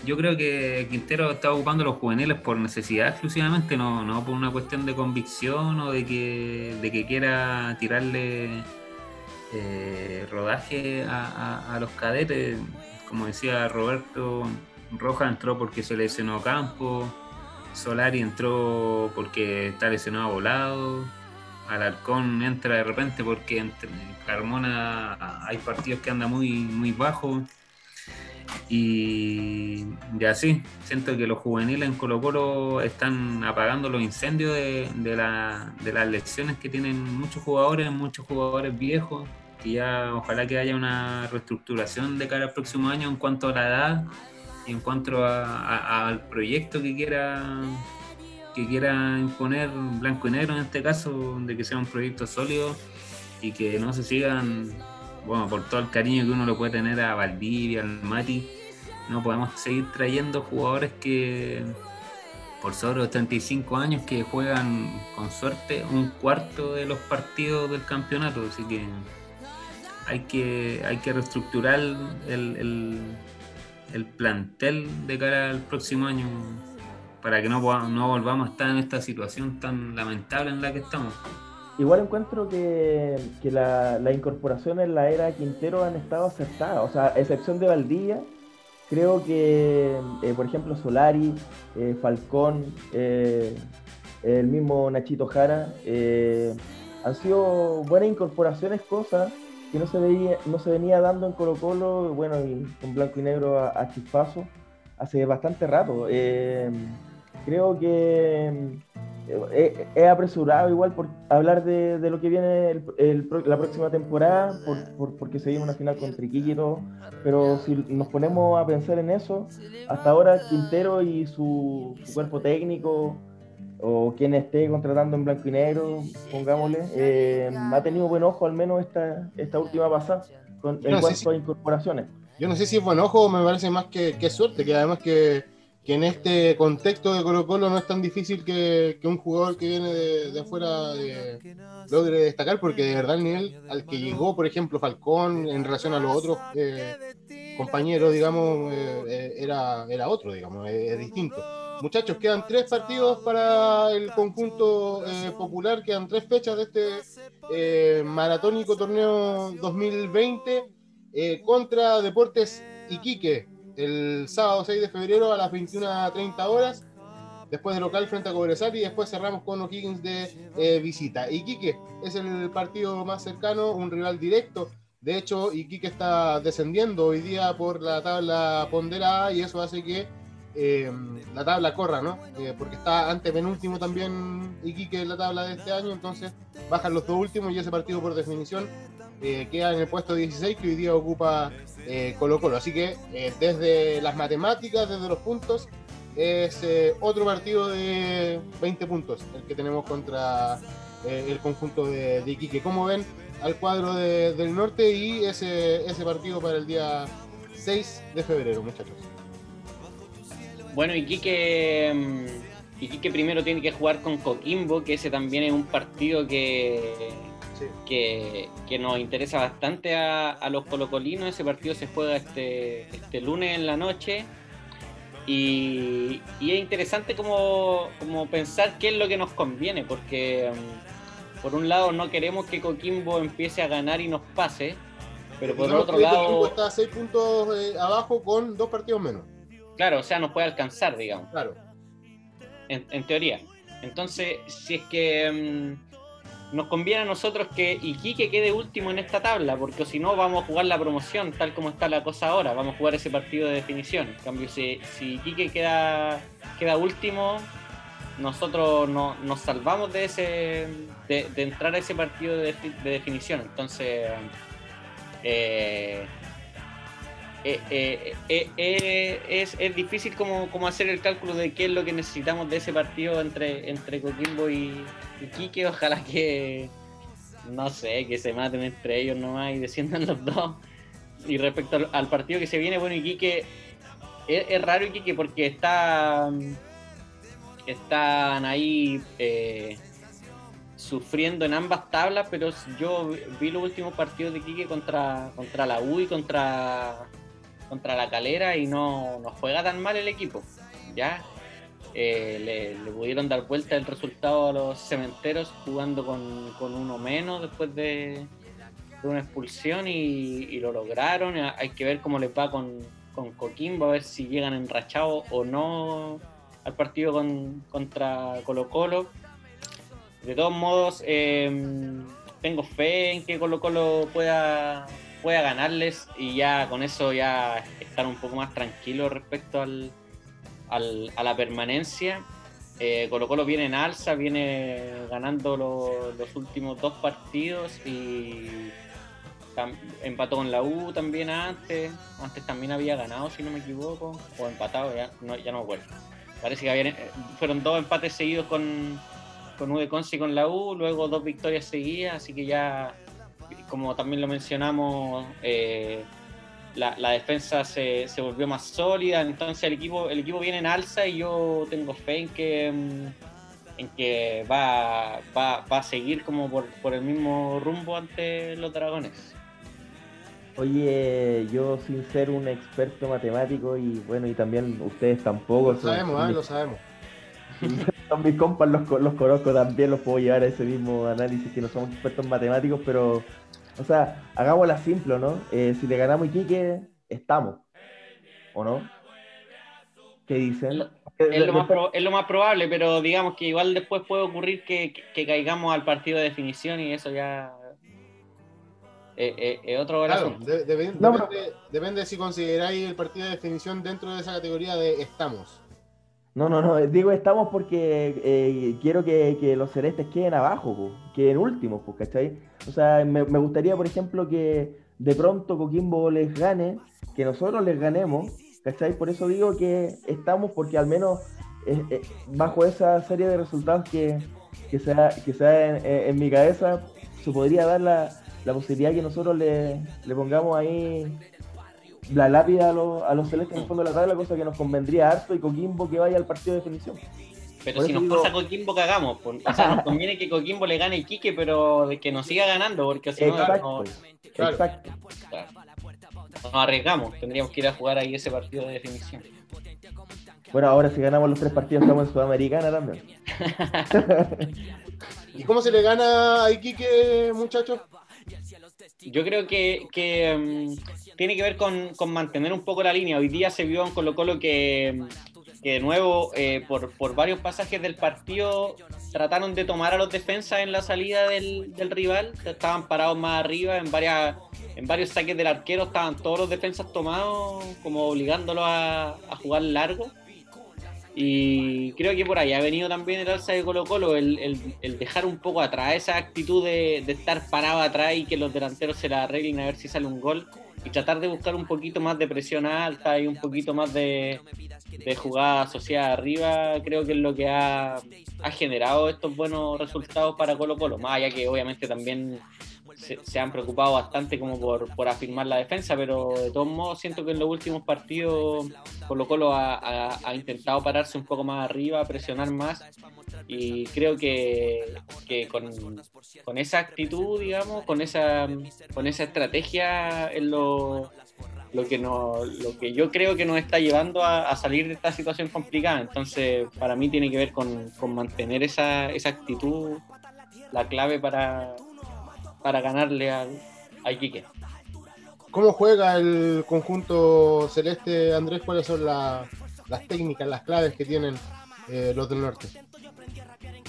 yo creo que Quintero está ocupando los juveniles por necesidad exclusivamente, no, no por una cuestión de convicción o de que, de que quiera tirarle eh, rodaje a, los cadetes. Como decía Roberto, Roja entró porque se lesionó Campo, Solari entró porque está lesionado volado, Alarcón entra de repente porque en Carmona hay partidos que anda muy, muy bajo. Y, ya así, siento que los juveniles en Colo Colo están apagando los incendios de, de, las lecciones que tienen muchos jugadores, muchos jugadores viejos, que ya ojalá que haya una reestructuración de cara al próximo año en cuanto a la edad y en cuanto al proyecto que quiera que quiera imponer blanco y negro en este caso, de que sea un proyecto sólido y que no se sigan bueno, por todo el cariño que uno le puede tener a Valdivia, al Mati, no podemos seguir trayendo jugadores que por sobre los 35 años que juegan con suerte un cuarto de los partidos del campeonato, así que hay que, hay que reestructurar el, el, plantel de cara al próximo año para que no, no volvamos a estar en esta situación tan lamentable en la que estamos. Igual encuentro que, la, incorporación en la era Quintero han estado acertadas, o sea, a excepción de Valdivia, creo que, eh, por ejemplo, Solari, eh, Falcón, eh, el mismo Nachito Jara, han sido buenas incorporaciones, cosas que no se, veía, no se venía dando en Colo Colo, bueno, y con blanco y negro a, chispazo, hace bastante rato. creo que he, apresurado igual por hablar de, lo que viene la próxima temporada, por, porque se viene una final contra Iquique y todo, pero si nos ponemos a pensar en eso, hasta ahora Quintero y su, cuerpo técnico, o quien esté contratando en blanco y negro, pongámosle, eh, ha tenido buen ojo al menos esta, esta última pasada con, en cuanto a incorporaciones. Yo no sé si es buen ojo, me parece más que, que suerte, que además que que en este contexto de Colo Colo no es tan difícil que, un jugador que viene de, afuera logre destacar, porque de verdad el nivel al que llegó, por ejemplo, Falcón en relación a los otros eh, compañeros, digamos, eh, eh, era, era otro, digamos, es, distinto. Muchachos, quedan tres partidos para el conjunto popular, quedan tres fechas de este maratónico torneo 2020 contra Deportes Iquique el sábado 6 de febrero a las 21.30 horas. Después de local frente a Cobresal y después cerramos con O'Higgins de eh, visita. Iquique es el partido más cercano, un rival directo. De hecho, Iquique está descendiendo hoy día por la tabla ponderada y eso hace que eh, la tabla corra, ¿no? Eh, porque está ante penúltimo también Iquique en la tabla de este año, entonces bajan los dos últimos y ese partido por definición queda en el puesto 16 que hoy día ocupa eh, Colo Colo. Así que eh, desde las matemáticas, desde los puntos, es eh, otro partido de 20 puntos el que tenemos contra el conjunto de, Iquique. ¿Cómo ven al cuadro del norte y ese, ese partido para el día 6 de febrero, muchachos? Bueno, Iquique, mm, Iquique primero tiene que jugar con Coquimbo, que ese también es un partido que que, nos interesa bastante a, los colocolinos. Ese partido se juega este, este lunes en la noche. Y, es interesante como, pensar qué es lo que nos conviene, porque um, por un lado no queremos que Coquimbo empiece a ganar y nos pase, pero por otro lado... Coquimbo está a 6 puntos eh, abajo con dos partidos menos. Claro, o sea, nos puede alcanzar, digamos. Claro. En, teoría. Entonces, si es que mm, nos conviene a nosotros que Iquique quede último en esta tabla, porque si no vamos a jugar la promoción tal como está la cosa ahora, vamos a jugar ese partido de definición. En cambio, si, si Iquique queda, queda último, nosotros no, nos salvamos de ese de, entrar a ese partido de, definición. Entonces, eh, eh, eh, es, es, difícil como, como, hacer el cálculo de qué es lo que necesitamos de ese partido entre, entre Coquimbo y, y Quique. Ojalá que, no sé, que se maten entre ellos nomás y desciendan los dos. Y respecto al, partido que se viene, bueno, Iquique es, es raro Iquique porque está están ahí eh, sufriendo en ambas tablas, pero yo vi los últimos partidos de Quique contra, contra la U y contra, contra la Calera y no, no juega tan mal el equipo. ¿ya? Eh, le, pudieron dar vuelta el resultado a los cementeros jugando con, uno menos después de, una expulsión y, lo lograron. Hay que ver cómo les va con, con Coquimbo, a ver si llegan enrachados o no al partido con, contra Colo Colo. De todos modos, em, tengo fe en que Colo Colo pueda, pueda ganarles y ya con eso ya estar un poco más tranquilo respecto al, a la permanencia. Eh, Colo Colo viene en alza, viene ganando los últimos dos partidos y empató con la U también antes. Antes también había ganado, si no me equivoco, o empatado, ya no, ya no me acuerdo. Parece que eh, fueron dos empates seguidos con, con U de Conce y con la U, luego dos victorias seguidas, así que ya, como también lo mencionamos, eh, la, defensa se, volvió más sólida, entonces el equipo, el equipo viene en alza y yo tengo fe en que, mm, en que va, va, va a seguir como por, por el mismo rumbo ante los dragones. Oye, yo sin ser un experto matemático y bueno, y también ustedes tampoco. Lo sabemos, ¿eh? lo sabemos. [laughs] Son mis compas, los, los conozco también, los puedo llevar a ese mismo análisis que no somos expertos matemáticos, pero, o sea, hagámosla simple, ¿no? Eh, si le ganamos Iquique, estamos, ¿o no? ¿Qué dicen? Es lo, más es lo, más probable, pero digamos que igual después puede ocurrir que, que caigamos al partido de definición y eso ya eh, eh, eh, otro claro, depende, si consideráis el partido de definición dentro de esa categoría de estamos. No, no, no, digo estamos porque quiero que, los celestes queden abajo, queden últimos, ¿cachai? O sea, me, gustaría, por ejemplo, que de pronto Coquimbo les gane, que nosotros les ganemos, ¿cachai? Por eso digo que estamos porque al menos bajo esa serie de resultados que, que sea, que sea en mi cabeza, se podría dar la, la posibilidad que nosotros le, pongamos ahí la lápida a, los, a los celestes en el fondo de la tabla, cosa que nos convendría harto y Coquimbo que vaya al partido de definición. Pero si nos pasa Coquimbo, cagamos. O sea, nos conviene que Coquimbo le gane Quique, pero de que nos siga ganando, porque si no, no, exacto. nos arriesgamos. Tendríamos que ir a jugar ahí ese partido de definición. Bueno, ahora si ganamos los tres partidos estamos en Sudamericana también. [laughs] ¿Y cómo se le gana a Iquique, muchachos? Yo creo que, mm, tiene que ver con, mantener un poco la línea. Hoy día se vio en Colo Colo que, de nuevo, eh, por, varios pasajes del partido, trataron de tomar a los defensas en la salida del, rival. Estaban parados más arriba en varias en varios saques del arquero estaban todos los defensas tomados, como obligándolos a, jugar largo. Y creo que por ahí ha venido también el alza de Colo Colo, el, dejar un poco atrás, esa actitud de, estar parado atrás y que los delanteros se la arreglen a ver si sale un gol y tratar de buscar un poquito más de presión alta y un poquito más de, jugada asociada arriba, creo que es lo que ha, ha generado estos buenos resultados para Colo Colo, más allá que obviamente también se, han preocupado bastante como por, afirmar la defensa, pero de todos modos siento que en los últimos partidos Colo Colo ha, intentado pararse un poco más arriba, presionar más y creo que, con, esa actitud, digamos, con esa, con esa estrategia es lo, lo que no, lo que yo creo que nos está llevando a, salir de esta situación complicada. Entonces, para mí tiene que ver con, mantener esa, esa actitud, la clave para, para ganarle al, a Iquique. ¿Cómo juega el conjunto celeste, Andrés? ¿Cuáles son las técnicas, las claves que tienen eh, los del norte?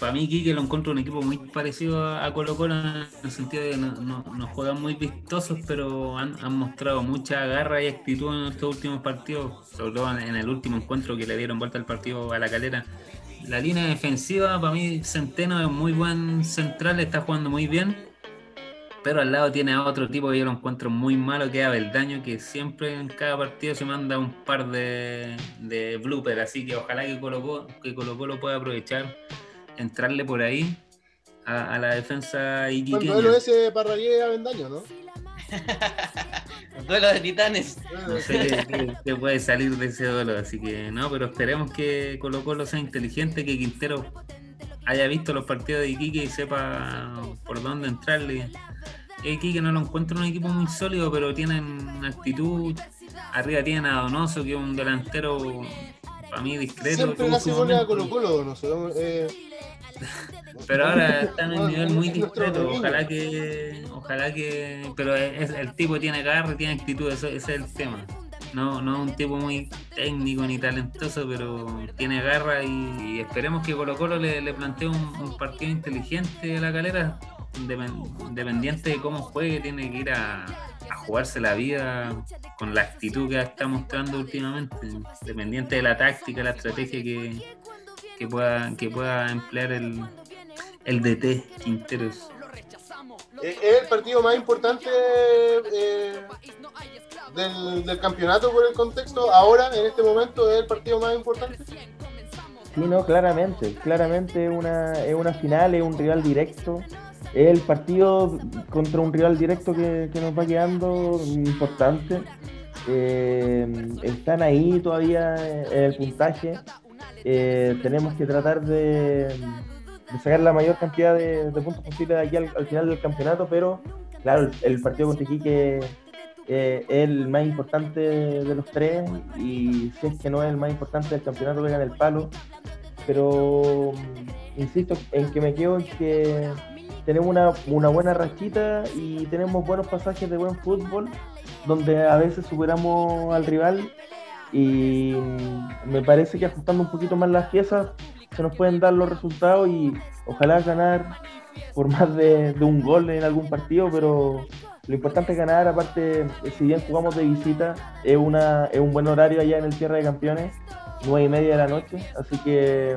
para mí Quique lo encuentro un equipo muy parecido a Colo Colo en el sentido de que no, no, juegan muy vistosos, pero han, mostrado mucha garra y actitud en estos últimos partidos, sobre todo en el último encuentro que le dieron vuelta al partido a la calera. La línea defensiva, para mí Centeno es muy buen central, está jugando muy bien pero al lado tiene a otro tipo que yo lo encuentro muy malo, que es Abeldaño, que siempre en cada partido se manda un par de, de bloopers, así que ojalá que Colo, que Colo Colo pueda aprovechar, entrarle por ahí a, la defensa y El duelo ese Parragué Avendaño, ¿no? [laughs] El duelo de titanes. No sé qué, puede salir de ese duelo, así que no, pero esperemos que Colo Colo sea inteligente, que Quintero haya visto los partidos de Iquique y sepa por dónde entrarle que no lo encuentro un equipo muy sólido, pero tienen actitud. Arriba tienen a Donoso, que es un delantero para mí discreto. Siempre Colo Colo, Donoso. Eh. pero ahora [laughs] está en un nivel muy discreto. Ojalá que. Ojalá que. Pero es, el tipo tiene garra, tiene actitud, ese es el tema. No, no es un tipo muy técnico ni talentoso, pero tiene garra y, esperemos que Colo Colo le, le plantee un, partido inteligente a la calera independiente de cómo juegue, tiene que ir a, jugarse la vida con la actitud que está mostrando últimamente, independiente de la táctica, la estrategia que, pueda, que pueda emplear el, el DT Quinteros. Eh, ¿Es el partido más importante eh, del, campeonato por el contexto? Ahora, en este momento, es el partido más importante. Sí, no, claramente, claramente una, es una final, es un rival directo el partido contra un rival directo que, nos va quedando importante. Eh, están ahí todavía en el puntaje. Eh, tenemos que tratar de, sacar la mayor cantidad de, puntos posible de aquí al, final del campeonato, pero claro, el, partido contra Iquique eh, el más importante de los tres y si es que no es el más importante del campeonato, vengan el palo. Pero insisto en que me quedo en que tenemos una, una buena rachita y tenemos buenos pasajes de buen fútbol, donde a veces superamos al rival y me parece que ajustando un poquito más las piezas se nos pueden dar los resultados y ojalá ganar por más de, un gol en algún partido, pero lo importante es ganar, aparte, si bien jugamos de visita, es, una, es un buen horario allá en el cierre de campeones, nueve y media de la noche, así que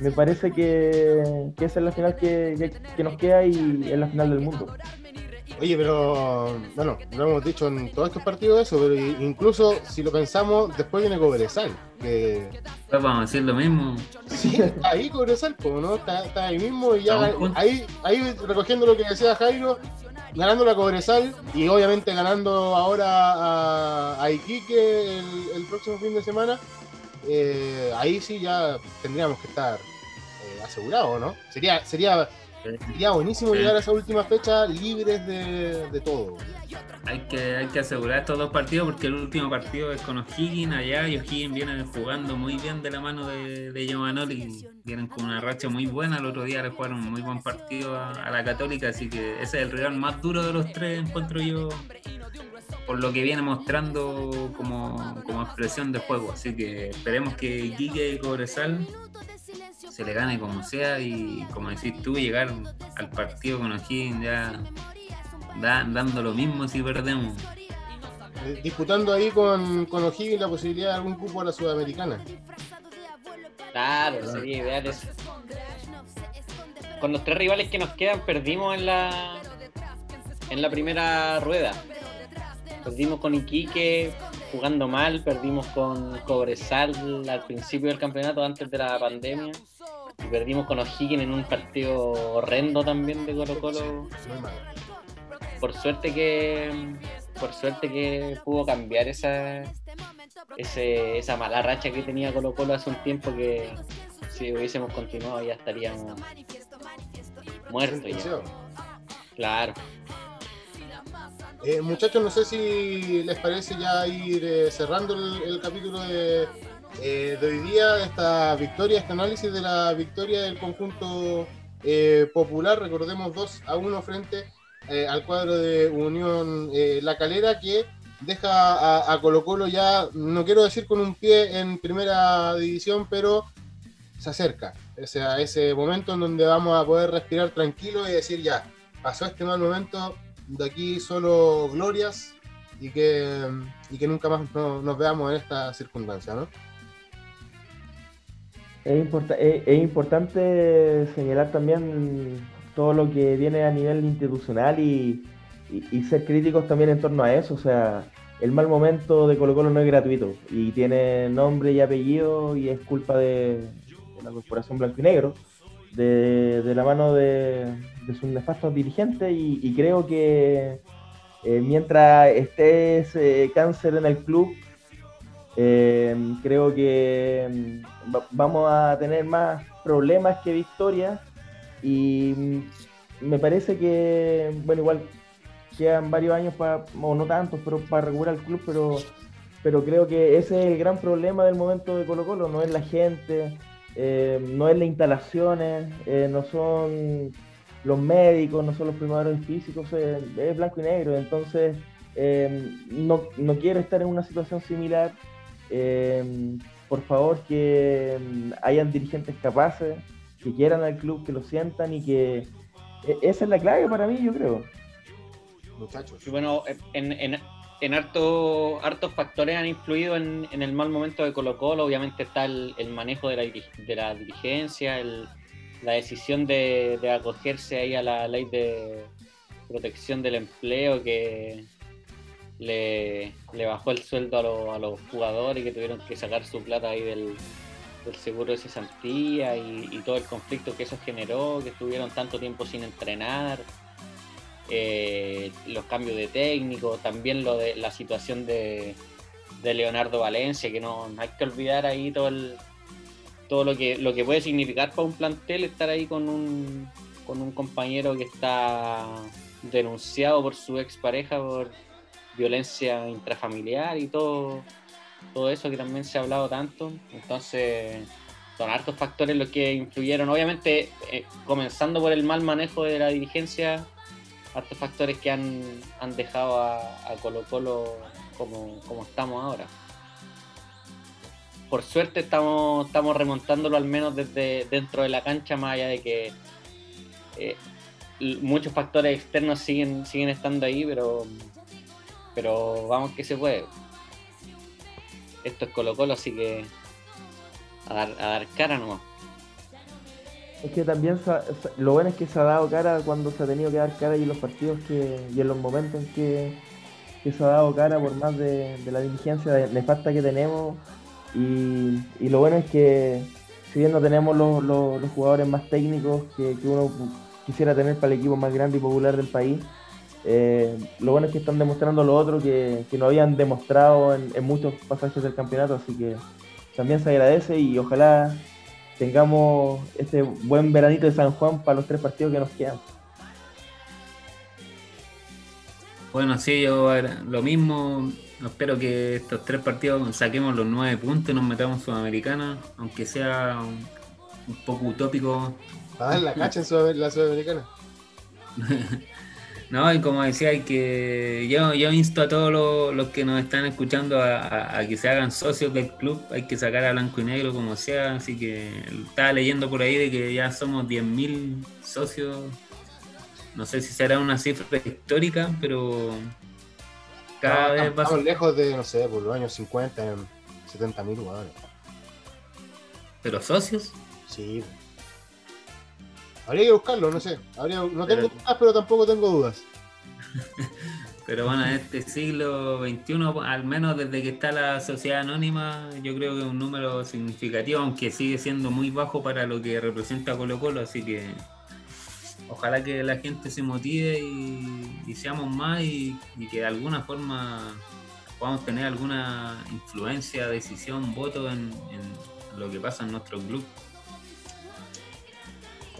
me parece que, esa es la final que, nos queda y es la final del mundo. Oye, pero bueno, lo hemos dicho en todos estos partidos eso, pero incluso si lo pensamos, después viene Cobresal. Que... Pues vamos a decir lo mismo. Sí, ahí Cobresal, ¿no? Está, ahí mismo y ya ahí, ahí recogiendo lo que decía Jairo, ganando la Cobresal y obviamente ganando ahora a, Iquique el, próximo fin de semana. Eh, ahí sí ya tendríamos que estar asegurado, ¿no? Sería, sería, sería buenísimo llegar a esa última fecha libres de, todo. Hay que, hay que asegurar estos dos partidos porque el último partido es con O'Higgins allá y O'Higgins viene jugando muy bien de la mano de, de y vienen con una racha muy buena. El otro día le jugaron un muy buen partido a, la Católica, así que ese es el rival más duro de los tres, encuentro yo por lo que viene mostrando como, como expresión de juego. Así que esperemos que Quique y Cobresal se le gane como sea y como decís tú, llegar al partido con O'Higgins ya dando lo mismo si perdemos. Eh, disputando ahí con, con O'Higgins la posibilidad de algún cupo a la Sudamericana. Claro, sería ideal eso. Con los tres rivales que nos quedan perdimos en la en la primera rueda. Perdimos con Iquique jugando mal, perdimos con Cobresal al principio del campeonato antes de la pandemia y perdimos con O'Higgins en un partido horrendo también de Colo Colo. Por suerte que por suerte que pudo cambiar esa esa mala racha que tenía Colo Colo hace un tiempo que si hubiésemos continuado ya estaríamos muertos ya. Claro. Eh, muchachos, no sé si les parece ya ir eh, cerrando el, capítulo de, eh, de, hoy día, esta victoria, este análisis de la victoria del conjunto popular. Recordemos 2 a 1 frente al cuadro de Unión La Calera que deja a, Colo Colo ya, no quiero decir con un pie en primera división, pero se acerca. ese momento en donde vamos a poder respirar tranquilo y decir ya, pasó este mal momento, de aquí solo glorias y que, y que nunca más nos veamos en esta circunstancia, ¿no? Es, importante señalar también todo lo que viene a nivel institucional y, y, ser críticos también en torno a eso. O sea, el mal momento de Colo Colo no es gratuito y tiene nombre y apellido y es culpa de, la Corporación Blanco y Negro, de, la mano de, sus nefastos dirigentes y, creo que eh, mientras esté ese cáncer en el club, eh, creo que mm, vamos a tener más problemas que victorias y mm, me parece que, bueno, igual quedan varios años para, o no tantos, pero para regular el club, pero, pero creo que ese es el gran problema del momento de Colo Colo, no es la gente, eh, no es las instalaciones, no son los médicos, no son los primeros físicos, es blanco y negro, entonces no, no quiero estar en una situación similar eh, por favor que mm, hayan dirigentes capaces, que quieran al club, que lo sientan y que e, esa es la clave para mí, yo creo. Muchachos. Y bueno, en, en, en harto, hartos factores han influido en, en, el mal momento de Colo Colo. Obviamente está el, manejo de la, de la dirigencia, la decisión de, de acogerse ahí a la ley de protección del empleo que, le, bajó el sueldo a, los jugadores que tuvieron que sacar su plata ahí del, seguro de cesantía y, y, todo el conflicto que eso generó, que estuvieron tanto tiempo sin entrenar, eh, los cambios de técnico, también lo de la situación de, Leonardo Valencia, que no, hay que olvidar ahí todo el, todo lo que lo que puede significar para un plantel estar ahí con un, con un compañero que está denunciado por su expareja por violencia intrafamiliar y todo, todo eso que también se ha hablado tanto. Entonces, son hartos factores los que influyeron. Obviamente, eh, comenzando por el mal manejo de la dirigencia, hartos factores que han, han dejado a, Colo Colo como, como estamos ahora. Por suerte estamos, estamos remontándolo al menos desde dentro de la cancha, más allá de que eh, muchos factores externos siguen, siguen estando ahí, pero pero vamos que se puede. Esto es Colo Colo, así que a dar, a dar cara nomás. Es que también lo bueno es que se ha dado cara cuando se ha tenido que dar cara y los partidos que, y en los momentos en que, se ha dado cara por más de, la diligencia nefasta que tenemos. Y, lo bueno es que si bien no tenemos los, los, jugadores más técnicos que, que, uno quisiera tener para el equipo más grande y popular del país, eh, lo bueno es que están demostrando lo otro que, no habían demostrado en, muchos pasajes del campeonato, así que también se agradece y ojalá tengamos este buen veranito de San Juan para los tres partidos que nos quedan. Bueno, sí, yo lo mismo. Espero que estos tres partidos saquemos los nueve puntos y nos metamos Sudamericana, aunque sea un, poco utópico. Ah, la cacha en la Sudamericana. [laughs] No, y como decía, hay que yo, yo insto a todos los, que nos están escuchando a, que se hagan socios del club, hay que sacar a blanco y negro como sea, así que estaba leyendo por ahí de que ya somos 10.000 socios, no sé si será una cifra histórica, pero cada vez va Estamos lejos de, no sé, por los años 50, 70.000 jugadores. ¿Pero socios? Sí, Habría que buscarlo, no sé. no tengo dudas, pero tampoco tengo dudas. [laughs] pero bueno, en este siglo XXI, al menos desde que está la sociedad anónima, yo creo que es un número significativo, aunque sigue siendo muy bajo para lo que representa Colo Colo, así que ojalá que la gente se motive y, seamos más y, que de alguna forma podamos tener alguna influencia, decisión, voto en lo que pasa en nuestro club.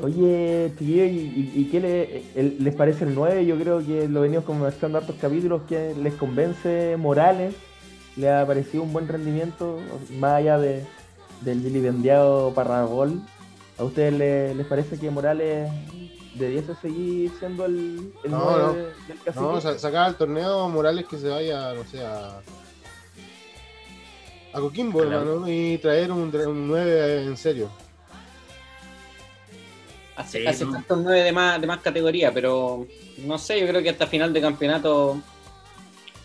Oye, tío, ¿y, qué les parece el 9? Yo creo que lo venimos conversando hartos capítulos, que les convence Morales, le ha parecido un buen rendimiento, más allá de, del vilipendiado Parragol. ¿A ustedes les, parece que Morales debiese seguir siendo el, el no, 9 del cacique? No, sacar al torneo Morales que se vaya, no sé, a, a Coquimbo, hermano, y traer un, un 9 en serio. hace, Sí, hace ¿no? un 9 de más, de más categoría, pero no sé, yo creo que hasta final de campeonato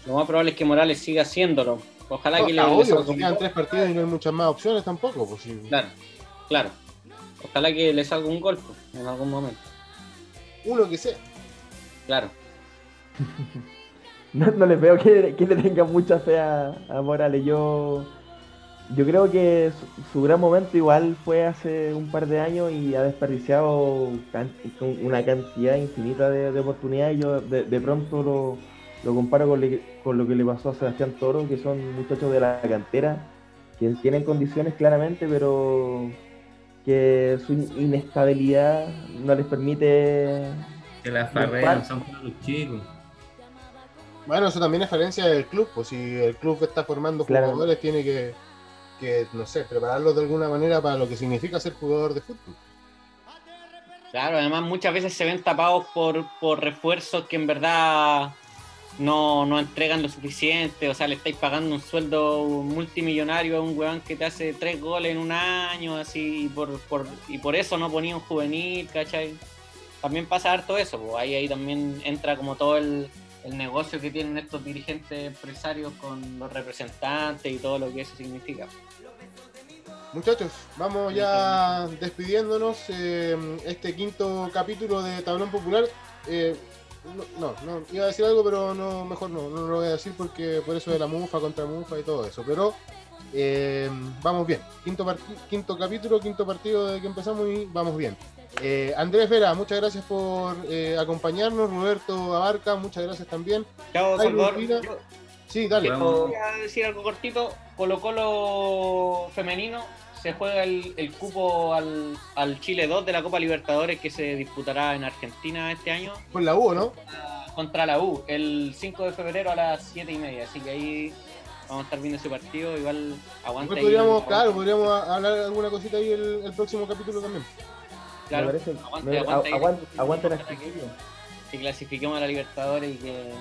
lo más probable es que Morales siga haciéndolo. Ojalá No, que le, obvio, salga si quedan tres partidos y no hay muchas más opciones tampoco. Pues, sí. Claro, claro. Ojalá que le salga un golpe en algún momento. Uno que sea. Claro. [laughs] No, no les veo que, que le tengan mucha fe a, a Morales. Yo, yo creo que su, su gran momento igual fue hace un par de años y ha desperdiciado can- una cantidad infinita de, de oportunidades. Yo de, de pronto lo, lo comparo con, le- con lo que le pasó a Sebastián Toro, que son muchachos de la cantera, que tienen condiciones claramente, pero que su in- inestabilidad no les permite Que las par- son para los chicos. Bueno, eso también es falencia del club. Pues si el club está formando Claro. jugadores, tiene que, que, no sé, prepararlos de alguna manera para lo que significa ser jugador de fútbol. Claro, además muchas veces se ven tapados por, por refuerzos que en verdad no, no entregan lo suficiente. O sea, le estáis pagando un sueldo multimillonario a un weón que te hace tres goles en un año, así, y por, por, y por eso no ponía un juvenil, ¿cachai? También pasa harto eso, pues ahí, ahí también entra como todo el, el negocio que tienen estos dirigentes empresarios con los representantes y todo lo que eso significa. Muchachos, vamos ya despidiéndonos. eh, este quinto capítulo de Tablón Popular. eh, no, no, no, iba a decir algo, pero no, mejor no, no lo voy a decir porque por eso de la mufa contra mufa y todo eso. Pero eh, vamos bien. Quinto, quinto capítulo, quinto partido de que empezamos y vamos bien. Eh, Andrés Vera, muchas gracias por eh, acompañarnos. Roberto Abarca, muchas gracias también. Chao, Salvador. Sí, dale. A decir algo cortito. Colo Colo femenino se juega el, el cupo al, al Chile 2 de la Copa Libertadores que se disputará en Argentina este año Con la U, ¿no? contra la U el 5 de febrero a las 7 y media. Así que ahí vamos a estar viendo ese partido. Igual aguanta. Ahí, podríamos, aguanta. claro, podríamos hablar alguna cosita ahí el, el próximo capítulo también. Claro, me parece, aguante, me- aguante ahí. aguante, aguante las Ojalá que- chiquillas. que clasifiquemos a la Libertadores y que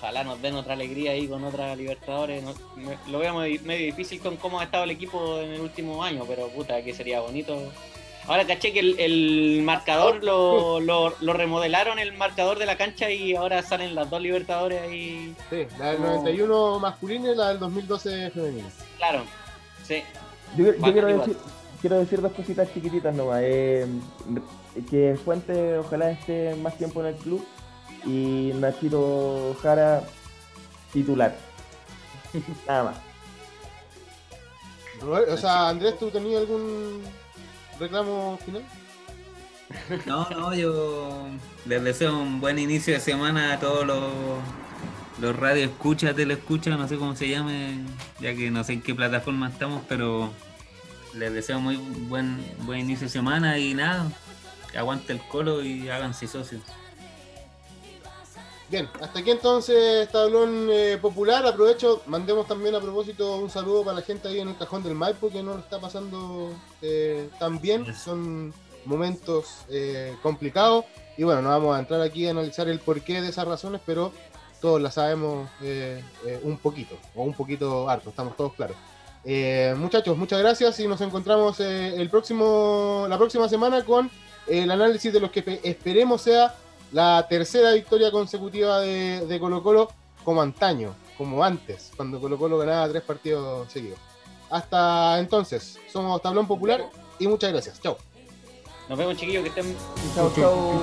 ojalá nos den otra alegría ahí con otra Libertadores. No- me- lo veo medio, medio difícil con cómo ha estado el equipo en el último año, pero puta, que sería bonito. Ahora caché que el, el marcador lo, [laughs] lo, lo remodelaron, el marcador de la cancha, y ahora salen las dos Libertadores ahí. Sí, la del No. 91 masculina y la del 2012 femenina. Claro, sí. Yo, yo Bacán quiero, igual. decir, quiero decir dos cositas chiquititas nomás. eh, que Fuente ojalá esté más tiempo en el club y Nachito Jara titular. Nada más. O sea, Andrés, ¿tú tenías algún reclamo final? No, no, yo les deseo un buen inicio de semana a todos los, los radio escucha, teleescucha, no sé cómo se llame, ya que no sé en qué plataforma estamos, pero les deseo muy buen buen inicio de semana y nada, que aguante el colo y háganse socios. Bien, hasta aquí entonces tablón eh, popular. Aprovecho, mandemos también a propósito un saludo para la gente ahí en el cajón del Maipo que no lo está pasando eh, tan bien. Son momentos eh, complicados y bueno, no vamos a entrar aquí a analizar el porqué de esas razones, pero todos las sabemos eh, eh, un poquito o un poquito harto, estamos todos claros. Muchachos, muchas gracias y nos encontramos el próximo, la próxima semana con el análisis de los que pe- esperemos sea la tercera victoria consecutiva de, de Colo Colo como antaño, como antes, cuando Colo Colo ganaba tres partidos seguidos. Hasta entonces, somos Tablón Popular y muchas gracias. Chao. Nos vemos, chiquillos, que estén Chao, chao.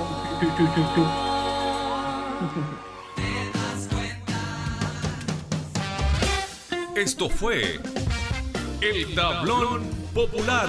Esto fue El Tablón Popular.